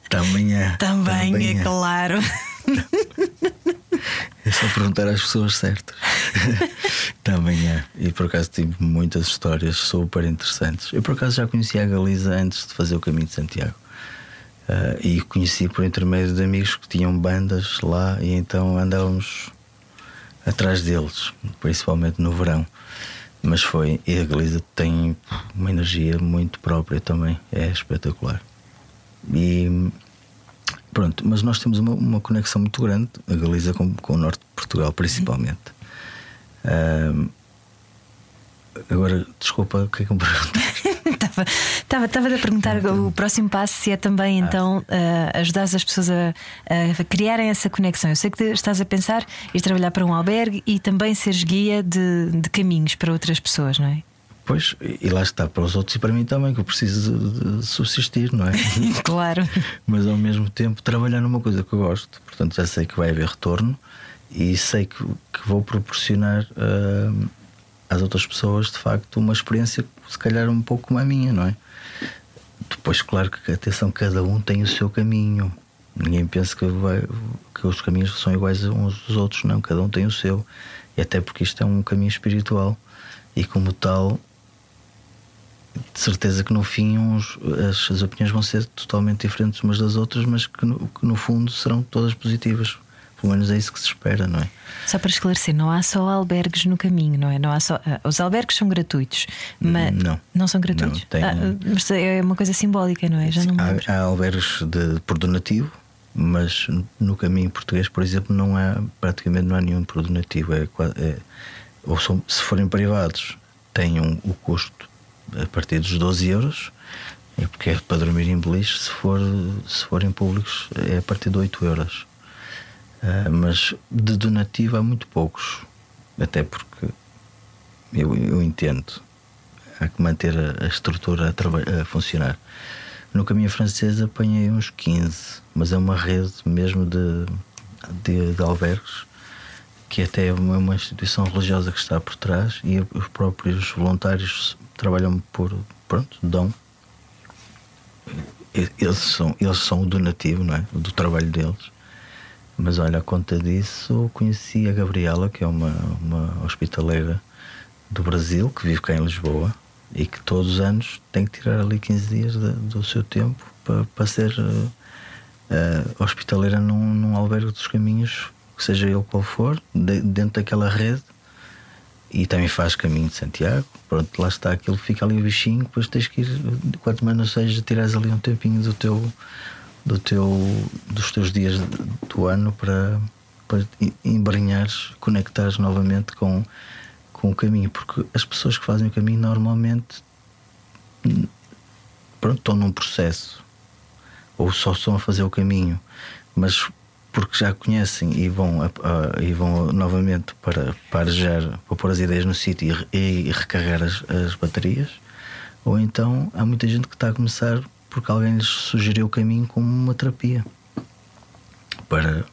Também é. Também, é claro. É só perguntar às pessoas certas. Também é. E por acaso tive muitas histórias super interessantes. Eu por acaso já conhecia a Galiza antes de fazer o caminho de Santiago. Ah, e conheci por intermédio de amigos que tinham bandas lá e então andávamos atrás deles, principalmente no verão. Mas foi. E a Galiza tem uma energia muito própria também. É espetacular. E pronto, mas nós temos uma, uma conexão muito grande, a Galiza com, com o norte de Portugal, principalmente. Ahm, agora, desculpa, o que é que me perguntaste? Estava, estava, a perguntar o próximo passo se é também então uh, ajudar as pessoas a, a criarem essa conexão. Eu sei que estás a pensar ir trabalhar para um albergue e também seres guia de, de caminhos para outras pessoas, não é? Pois, e lá está para os outros e para mim também, que eu preciso de, de subsistir, não é? Claro. mas ao mesmo tempo trabalhar numa coisa que eu gosto. Portanto, já sei que vai haver retorno e sei que, que vou proporcionar ah, às outras pessoas, de facto, uma experiência, se calhar, um pouco como a minha, não é? Depois, claro que, atenção, cada um tem o seu caminho. Ninguém pensa que, vai, que os caminhos são iguais uns dos outros, não. Cada um tem o seu. E até porque isto é um caminho espiritual e, como tal, de certeza que no fim uns, as, as opiniões vão ser totalmente diferentes umas das outras, mas que no, que no fundo serão todas positivas pelo menos é isso que se espera, não é? Só para esclarecer, não há só albergues no caminho, não é? Não há só, ah, os albergues são gratuitos, mas Não. não são gratuitos. Não, tem- Ah, mas é uma coisa simbólica, não é? Já não. Há, há albergues de, por donativo, mas no caminho português, por exemplo, não há praticamente não há nenhum por donativo. É, é- ou são- se forem privados, têm um- o custo a partir dos 12 euros, é porque é para dormir em beliche. Se, for, se forem públicos, é a partir de 8 euros. Ah, mas de donativo há muito poucos, até porque eu, eu entendo há que manter a, a estrutura a, a funcionar. No caminho francês apanhei uns 15, mas é uma rede mesmo de, de, de albergues que até é uma instituição religiosa que está por trás e os próprios voluntários trabalham por pronto, dão. Eles são, eles são o donativo não é? do trabalho deles. Mas olha, a conta disso, conheci a Gabriela, que é uma, uma hospitaleira do Brasil, que vive cá em Lisboa e que todos os anos tem que tirar ali 15 dias de- do seu tempo para, para ser eh, eh, hospitaleira num, num albergue dos caminhos, seja ele qual for, de- dentro daquela rede. E também faz caminho de Santiago. Pronto, lá está, aquilo fica ali o bichinho, depois tens que ir, quanto mais não seja, tirares ali um tempinho do teu, do teu, dos teus dias do ano para, para em- embrenhares, conectares novamente com, com o caminho, porque as pessoas que fazem o caminho normalmente hum, pronto, estão num processo ou só estão a fazer o caminho, mas porque já conhecem e vão, e vão novamente para, para para pôr as ideias no sítio e, e recarregar as, as baterias, ou então há muita gente que está a começar porque alguém lhes sugeriu o caminho como uma terapia para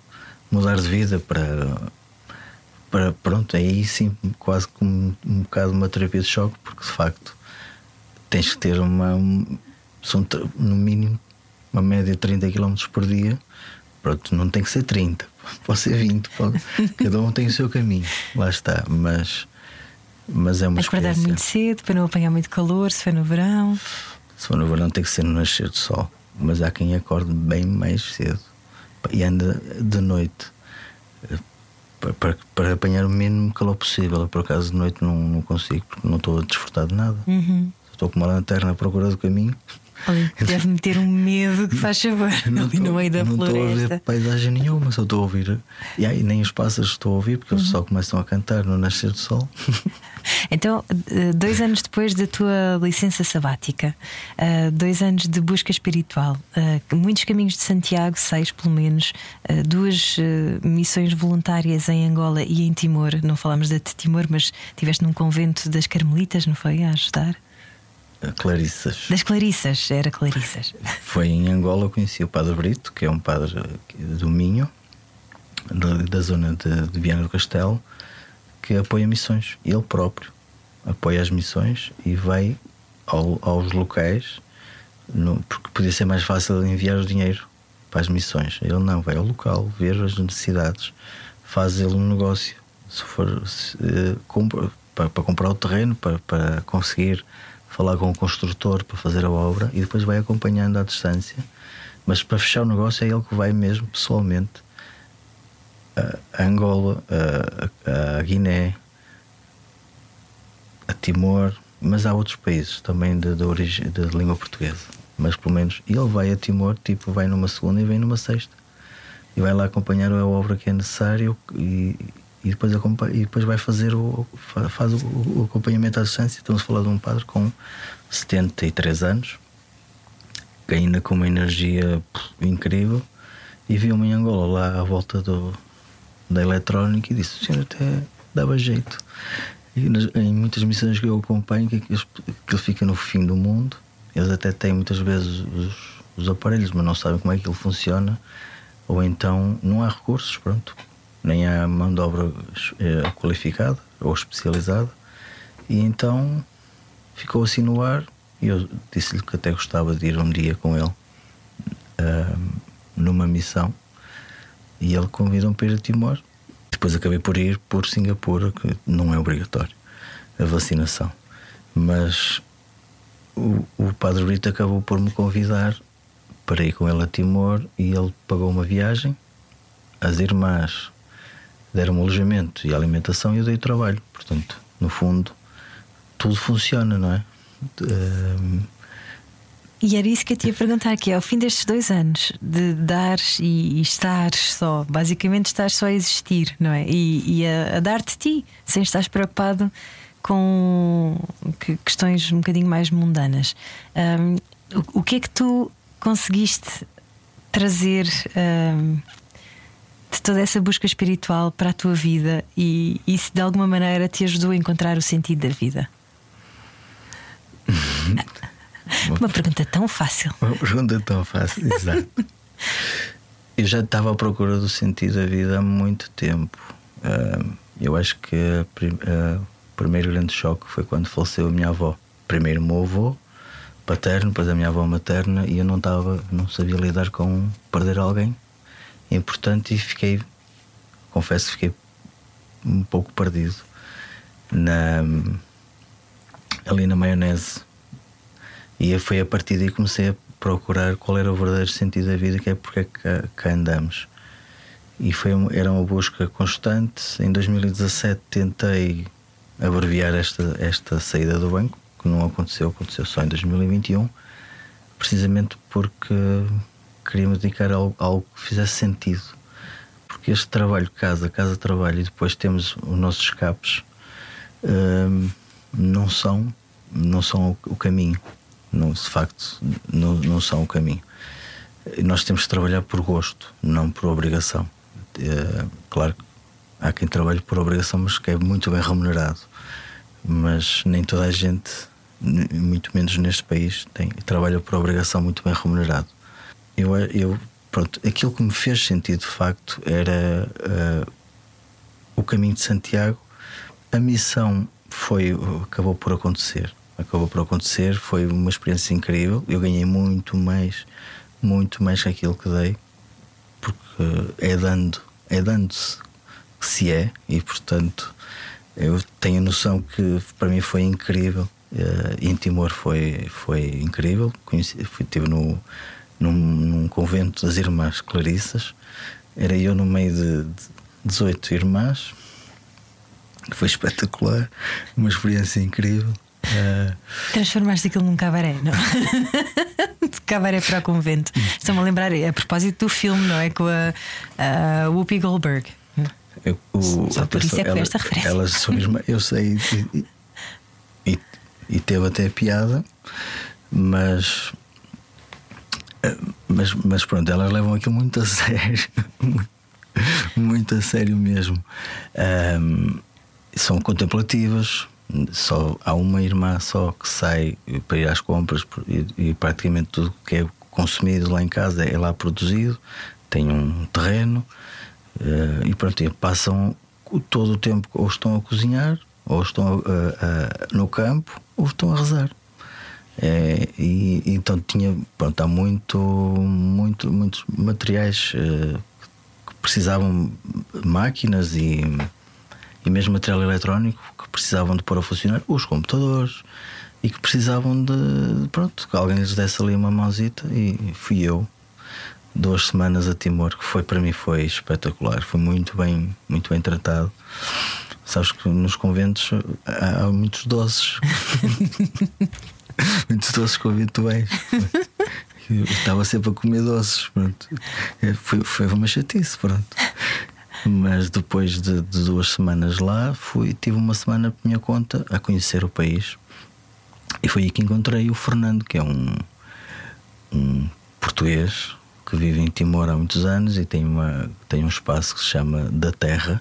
mudar de vida, para, para pronto, aí sim, quase como um bocado uma terapia de choque, porque de facto tens que ter uma. um- São no mínimo uma média de 30 km por dia. Pronto, não tem que ser 30, pode ser 20, pode, cada um tem o seu caminho, lá está, mas, mas é uma Acordar experiência. muito cedo para não apanhar muito calor, se for no verão. Se for no verão, tem que ser no nascer do sol. Mas há quem acorde bem mais cedo e anda de noite eh, para, para, para apanhar o mínimo calor possível. Eu, Por acaso, de noite não, não consigo, porque não estou a desfrutar de nada. Uhum. Estou com uma lanterna à procura do caminho. Ali deve-me ter um medo que faz favor. ali estou- no meio da não estou a ver floresta. paisagem nenhuma, só estou a ouvir. E aí nem os pássaros estou a ouvir, porque eles Uhum. só começam a cantar no nascer do sol. Então, eh, dois anos depois da tua licença sabática, eh, dois anos de busca espiritual, eh, muitos caminhos de Santiago, seis pelo menos, duas missões voluntárias em Angola e em Timor. Não falamos de Timor, mas estiveste num convento das Carmelitas, não foi? A ajudar? Clarissas. Das Clarissas, era Clarissas. Foi em Angola, conheci o Padre Brito, que é um padre do Minho, da, da zona de, de Viana do Castelo, que apoia missões. Ele próprio apoia as missões e vai ao- aos locais, no- porque podia ser mais fácil enviar o dinheiro para as missões. Ele não, vai ao local, ver as necessidades, faz ele um negócio. Se for se, eh, compra- para, para comprar o terreno, para, para conseguir falar com o construtor para fazer a obra e depois vai acompanhando à distância. Mas para fechar o negócio é ele que vai mesmo pessoalmente a Angola, a, Guiné, a Timor, mas há outros países também de, de origem de língua portuguesa. Mas pelo menos ele vai a Timor, tipo, vai numa segunda e vem numa sexta. E vai lá acompanhar a obra que é necessário e, e, depois, e depois vai fazer o, fa- faz o, o acompanhamento à distância. Estamos a falar de um padre com 73 anos, que ainda com uma energia incrível, e viu-me em Angola lá à volta do, da eletrónica e disse: O senhor até dava jeito. E nas- em muitas missões que eu acompanho, que, eles- que ele fica no fim do mundo, eles até têm muitas vezes os, os aparelhos, mas não sabem como é que ele funciona, ou então não há recursos, pronto, nem há mão de obra eh, qualificada ou especializada, e então ficou assim no ar. E eu disse-lhe que até gostava de ir um dia com ele ah, numa missão, e ele convidou-me para ir a Timor. Depois acabei por ir por Singapura, que não é obrigatório a vacinação. Mas o, o Padre Brito acabou por me convidar para ir com ele a Timor e ele pagou uma viagem as irmãs deram-me alojamento e alimentação e eu dei trabalho. Portanto, no fundo, tudo funciona, não é? Um, e era isso que eu te ia perguntar, que é ao fim destes dois anos de dar e, e estar só, basicamente estar só a existir, não é? E, e a, a dar-te ti, sem estar preocupado com questões um bocadinho mais mundanas. Um, o, o, que é que tu conseguiste trazer um, de toda essa busca espiritual para a tua vida e isso de alguma maneira te ajudou a encontrar o sentido da vida? Uma pergunta tão fácil. Uma pergunta tão fácil, exato. eu já estava à procura do sentido da vida há muito tempo. Eu acho que o primeiro grande choque foi quando faleceu a minha avó. Primeiro o meu avô paterno, depois a minha avó materna, e eu não estava, não sabia lidar com perder alguém importante e fiquei, confesso, fiquei um pouco perdido na, ali na maionese e foi a partir daí que comecei a procurar qual era o verdadeiro sentido da vida, que é porque é que cá andamos. E foi, era uma busca constante. Em 2017 tentei abreviar esta, esta saída do banco, que não aconteceu, aconteceu só em 2021, precisamente porque queria me dedicar algo, algo que fizesse sentido. Porque este trabalho, casa, casa, trabalho, e depois temos os nossos escapes, hum, não são, não são o, o caminho não, de facto não, não são o caminho. Nós temos que trabalhar por gosto, não por obrigação. É, claro que há quem trabalhe por obrigação, mas que é muito bem remunerado. Mas nem toda a gente, muito menos neste país, tem, trabalha por obrigação muito bem remunerado. Eu, eu, pronto, aquilo que me fez sentido de facto era uh, o caminho de Santiago. A missão foi acabou por acontecer acabou por acontecer. Foi uma experiência incrível. Eu ganhei muito mais, muito mais que aquilo que dei, porque é dando, é dando-se que se é, e portanto eu tenho a noção que para mim foi incrível. Uh, em Timor foi, foi incrível. Conheci, fui, estive no, num, num, convento das Irmãs Clarissas. Era eu no meio de, de 18 irmãs, que foi espetacular, uma experiência incrível. Uh... Transformaste aquilo num cabaré, não? de cabaré para o convento. Estou-me a lembrar, a propósito do filme, não é? Com a, a Whoopi Goldberg. Eu, o, Só por isso é que esta referência. Elas são eu sei, e, e, e teve até piada, mas mas, mas pronto, elas levam aquilo muito a sério, muito a sério mesmo. Um, são contemplativas, só há uma irmã só que sai para ir às compras e, e praticamente tudo que é consumido lá em casa é lá produzido. Tem um terreno uh, e pronto, passam todo o tempo ou estão a cozinhar, ou estão uh, uh, no campo, ou estão a rezar. É, e, então tinha pronto, há muito, muito, muitos materiais que precisavam máquinas e, e mesmo material eletrónico precisavam de pôr a funcionar os computadores e que precisavam de pronto, que alguém lhes desse ali uma mãozita e fui eu duas semanas a Timor que foi para mim foi espetacular foi muito bem muito bem tratado. Sabes que nos conventos há, há muitos doces muitos doces conventuais eu estava sempre a comer doces pronto. É, foi, foi uma chatice pronto. Mas depois de, de, duas semanas lá, fui, tive uma semana por minha conta a conhecer o país. E foi aí que encontrei o Fernando, que é um, um português que vive em Timor há muitos anos e tem, uma, tem um espaço que se chama Da Terra,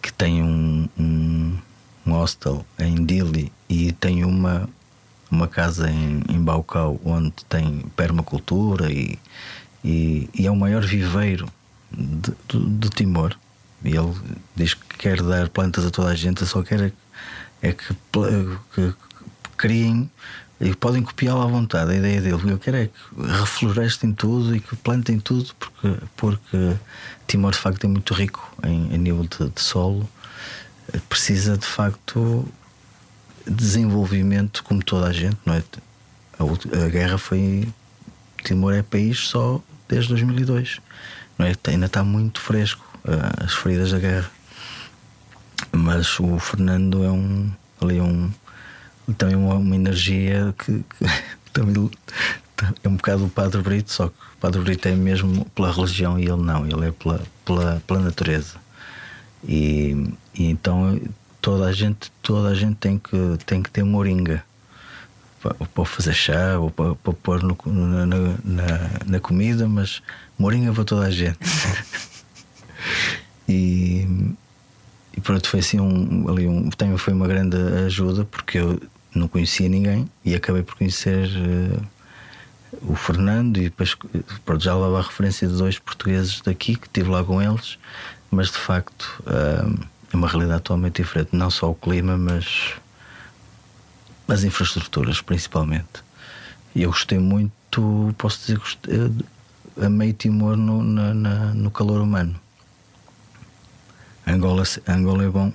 que tem um, um, um hostel em Dili e tem uma, uma casa em, em Baucau onde tem permacultura e, e, e é o maior viveiro de, de, de Timor. E ele diz que quer dar plantas a toda a gente, só quer é, é que, que, criem e podem copiá-lo à vontade. A ideia dele, eu quero é que reflorestem tudo e que plantem tudo, porque, porque Timor de facto é muito rico em, em nível de, de solo, precisa de facto desenvolvimento como toda a gente, não é? A, a guerra foi. Timor é país só desde 2002. Não é? Ainda está muito fresco uh, as feridas da guerra. Mas o Fernando é um ali um também uma, uma energia que, que também é um bocado o Padre Brito, só que o Padre Brito é mesmo pela religião e ele não, ele é pela, pela, pela natureza. E, e então toda a gente, toda a gente tem que, tem que ter moringa para fazer chá ou para, para pôr no, na, na, na, comida, mas moringa para toda a gente. e, e pronto, foi assim um, ali um, também foi uma grande ajuda porque eu não conhecia ninguém e acabei por conhecer uh, o Fernando e depois pronto, já levava a referência de dois portugueses daqui que estive lá com eles, mas de facto uh, é uma realidade totalmente diferente, não só o clima, mas as infraestruturas principalmente. E eu gostei muito, posso dizer, gostei, amei Timor no, na, na, no calor humano. Angola, Angola é bom,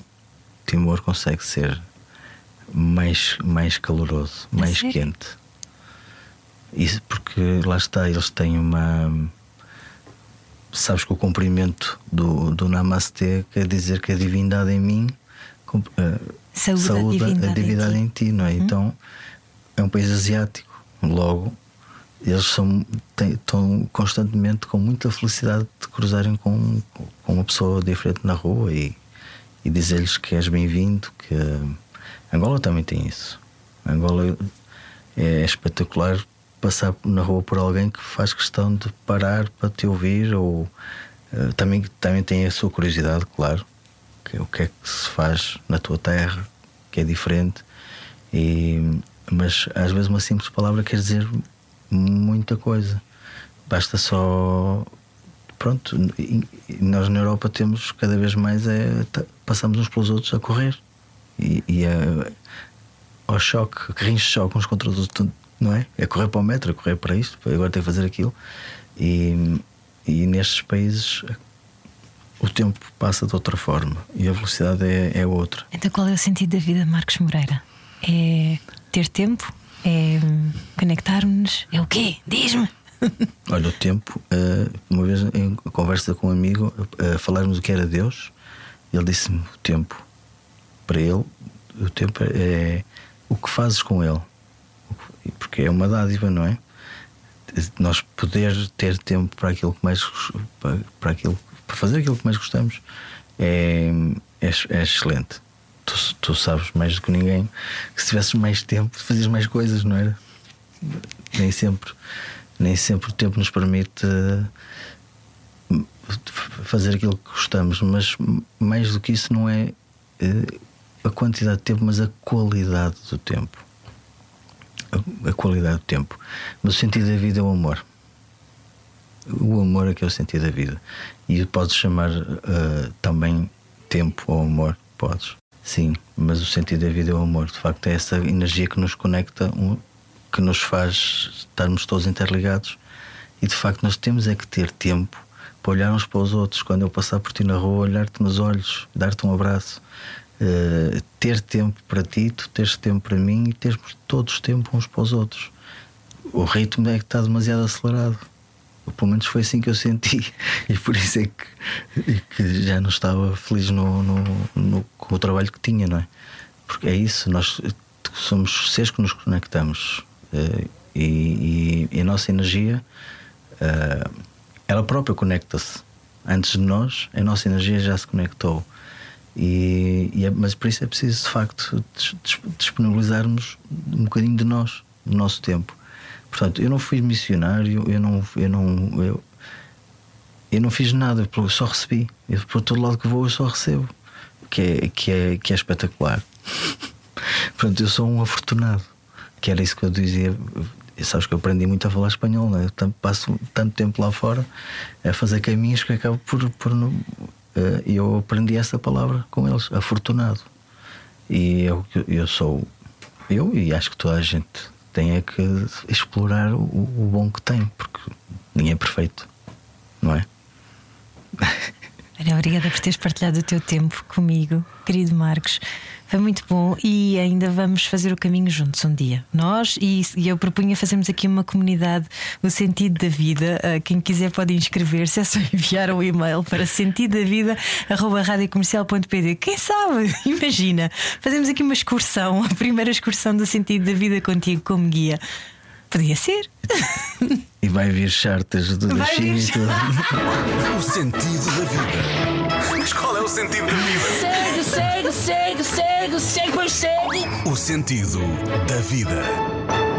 Timor consegue ser mais, mais caloroso, mais quente. Isso porque lá está, eles têm uma. Sabes que o cumprimento do, do Namastê quer dizer que a divindade em mim saúde, saúde a divindade, a divindade em, ti. em, ti. não é? Hum? Então é um país asiático, logo eles são, têm, estão constantemente com muita felicidade de cruzarem com, com uma pessoa diferente na rua e, e dizer-lhes que és bem-vindo, que Angola também tem isso. Angola é espetacular passar na rua por alguém que faz questão de parar para te ouvir ou uh, também, também tem a sua curiosidade, claro, que é o que é que se faz na tua terra, que é diferente. E, mas às vezes uma simples palavra quer dizer muita coisa. Basta só. Pronto, nós na Europa temos cada vez mais é. Passamos uns pelos outros a correr e, e a, ao choque, carrinhos de choque uns contra os outros, não é? É correr para o metro, é correr para isto, agora tem que fazer aquilo. E, e nestes países o tempo passa de outra forma e a velocidade é, é outra. Então qual é o sentido da vida, Marcos Moreira? É ter tempo? É conectar-nos? É o quê? Diz-me! Olha, o tempo, eh, uma vez em conversa com um amigo, a falarmos o que era Deus, ele disse-me: o tempo para ele, o tempo é o que fazes com ele. Porque é uma dádiva, não é? Nós poder ter tempo para aquilo que mais para, para aquilo para fazer aquilo que mais gostamos é, é, é excelente. Tu, tu, sabes mais do que ninguém que se tivesses mais tempo fazias mais coisas, não era? Nem sempre, nem sempre o tempo nos permite fazer aquilo que gostamos, mas mais do que isso não é eh, a quantidade de tempo, mas a qualidade do tempo. A, qualidade do tempo. Mas o sentido da vida é o amor. O amor é que é o sentido da vida. E podes chamar uh, também tempo ou amor? Podes. Sim, mas o sentido da vida é o amor. De facto, é essa energia que nos conecta, que nos faz estarmos todos interligados. E de facto, nós temos é que ter tempo para olhar uns para os outros. Quando eu passar por ti na rua, olhar-te nos olhos, dar-te um abraço uh, ter tempo para ti, tu teres tempo para mim e termos todos tempo uns para os outros. O ritmo é que está demasiado acelerado. Pelo menos foi assim que eu senti. E por isso é que, que já não estava feliz no, no, no, com o trabalho que tinha, não é? Porque é isso, nós somos seres que nos conectamos. Uh, e, e, e, a nossa energia, uh, ela própria conecta-se. Antes de nós, a nossa energia já se conectou. E, e é, mas por isso é preciso, de facto, disponibilizarmos um bocadinho de nós, do nosso tempo. Portanto, eu não fui missionário, eu não, eu não, eu, eu não fiz nada, eu só recebi. Eu, por todo lado que vou, eu só recebo, que é, que é, que é espetacular. Portanto, eu sou um afortunado, que era isso que eu dizia. Sabes que eu aprendi muito a falar espanhol, né? eu passo tanto tempo lá fora a fazer caminhos que acabo por, por eu aprendi essa palavra com eles, afortunado. E eu, eu sou eu e acho que toda a gente tem é que explorar o, o bom que tem, porque ninguém é perfeito, não é? Olha, obrigada por teres partilhado o teu tempo comigo querido Marcos. Foi muito bom e ainda vamos fazer o caminho juntos um dia. Nós e, e eu propunha fazermos aqui uma comunidade, o sentido da vida. Uh, quem quiser pode inscrever-se, é só enviar um e-mail para sentido da vida radiocomercial.pd. Quem sabe? Imagina, fazemos aqui uma excursão, a primeira excursão do sentido da vida contigo como guia. Podia ser. E vai vir chartas do vir Dachim. O sentido da vida. Mas qual é o sentido da vida? Segue, segue, segue, pois segue. O sentido da vida.